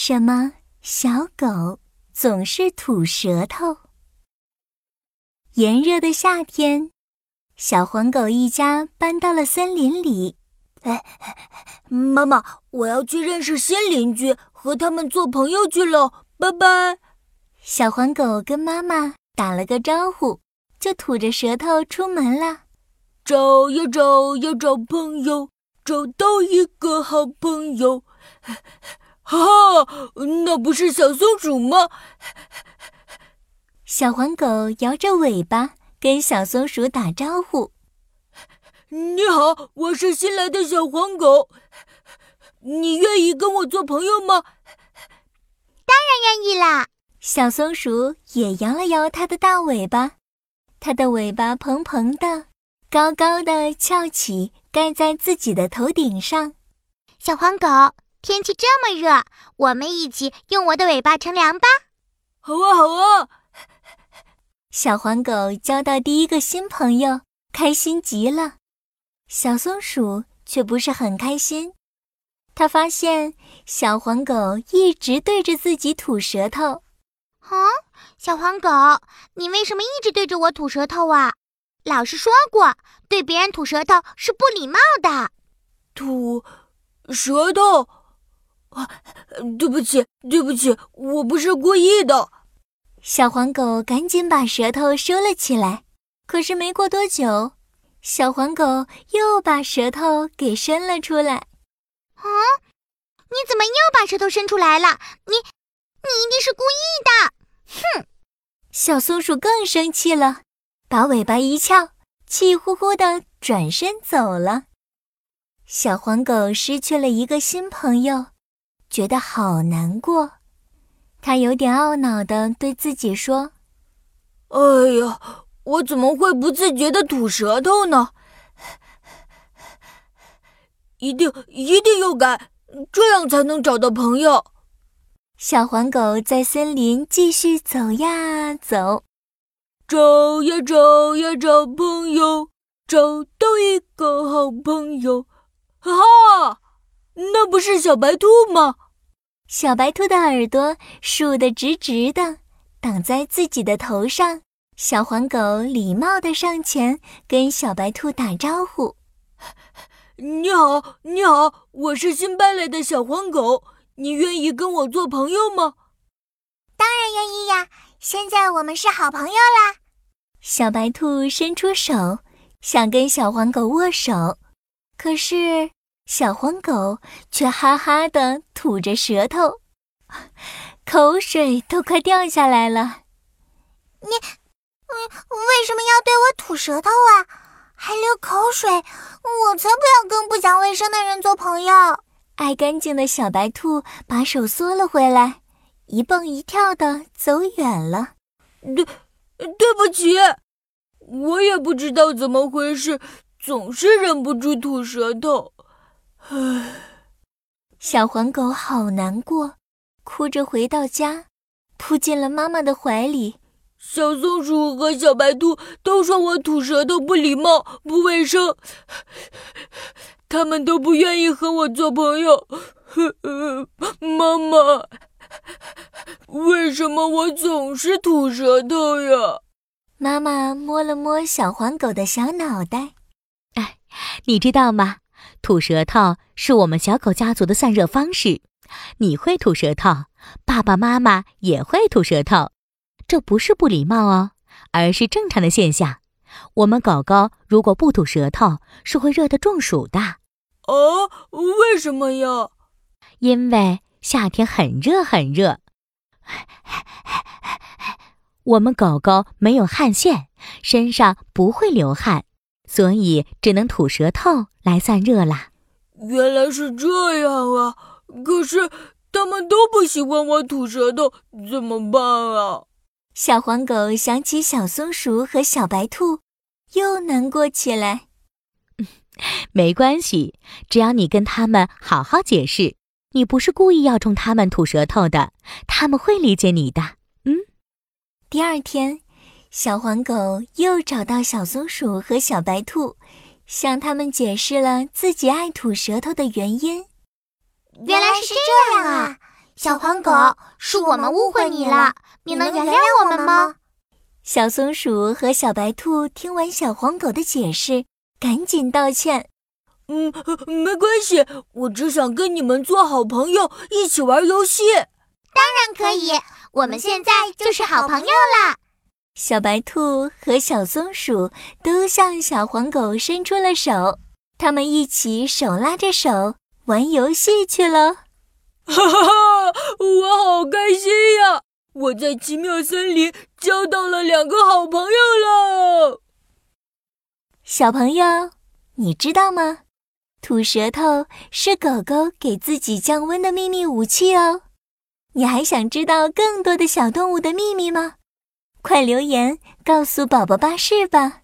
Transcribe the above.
什么小狗总是吐舌头？炎热的夏天，小黄狗一家搬到了森林里。哎，妈妈，我要去认识新邻居，和他们做朋友去了。拜拜。小黄狗跟妈妈打了个招呼，就吐着舌头出门了。找呀找呀找朋友，找到一个好朋友。哈，那不是小松鼠吗？小黄狗摇着尾巴跟小松鼠打招呼：“你好，我是新来的小黄狗，你愿意跟我做朋友吗？”“当然愿意啦！”小松鼠也摇了摇它的大尾巴，它的尾巴蓬蓬的，高高的翘起，盖在自己的头顶上。小黄狗。天气这么热，我们一起用我的尾巴乘凉吧。好啊，好啊！小黄狗交到第一个新朋友，开心极了。小松鼠却不是很开心，它发现小黄狗一直对着自己吐舌头。啊，小黄狗，你为什么一直对着我吐舌头啊？老师说过，对别人吐舌头是不礼貌的。吐舌头。啊，对不起，对不起，我不是故意的。小黄狗赶紧把舌头收了起来。可是没过多久，小黄狗又把舌头给伸了出来。啊，你怎么又把舌头伸出来了？你，你一定是故意的！哼！小松鼠更生气了，把尾巴一翘，气呼呼的转身走了。小黄狗失去了一个新朋友。觉得好难过，他有点懊恼的对自己说：“哎呀，我怎么会不自觉的吐舌头呢？一定一定要改，这样才能找到朋友。”小黄狗在森林继续走呀走，找呀找呀找朋友，找到一个好朋友，哈哈。那不是小白兔吗？小白兔的耳朵竖得直直的，挡在自己的头上。小黄狗礼貌地上前跟小白兔打招呼：“你好，你好，我是新搬来的小黄狗，你愿意跟我做朋友吗？”“当然愿意呀，现在我们是好朋友啦。”小白兔伸出手想跟小黄狗握手，可是。小黄狗却哈哈的吐着舌头，口水都快掉下来了。你，嗯，为什么要对我吐舌头啊？还流口水？我才不要跟不讲卫生的人做朋友！爱干净的小白兔把手缩了回来，一蹦一跳的走远了。对，对不起，我也不知道怎么回事，总是忍不住吐舌头。唉，小黄狗好难过，哭着回到家，扑进了妈妈的怀里。小松鼠和小白兔都说我吐舌头不礼貌、不卫生，他们都不愿意和我做朋友。妈妈，为什么我总是吐舌头呀？妈妈摸了摸小黄狗的小脑袋，哎，你知道吗？吐舌头是我们小狗家族的散热方式。你会吐舌头，爸爸妈妈也会吐舌头，这不是不礼貌哦，而是正常的现象。我们狗狗如果不吐舌头，是会热得中暑的。哦，为什么呀？因为夏天很热很热，我们狗狗没有汗腺，身上不会流汗。所以只能吐舌头来散热啦。原来是这样啊！可是他们都不喜欢我吐舌头，怎么办啊？小黄狗想起小松鼠和小白兔，又难过起来。没关系，只要你跟他们好好解释，你不是故意要冲他们吐舌头的，他们会理解你的。嗯。第二天。小黄狗又找到小松鼠和小白兔，向他们解释了自己爱吐舌头的原因。原来是这样啊！小黄狗，是我们误会你了，你能原谅我们吗？小松鼠和小白兔听完小黄狗的解释，赶紧道歉。嗯，没关系，我只想跟你们做好朋友，一起玩游戏。当然可以，我们现在就是好朋友了。小白兔和小松鼠都向小黄狗伸出了手，他们一起手拉着手玩游戏去了。哈哈哈！我好开心呀！我在奇妙森林交到了两个好朋友了。小朋友，你知道吗？吐舌头是狗狗给自己降温的秘密武器哦。你还想知道更多的小动物的秘密吗？快留言告诉宝宝巴士吧！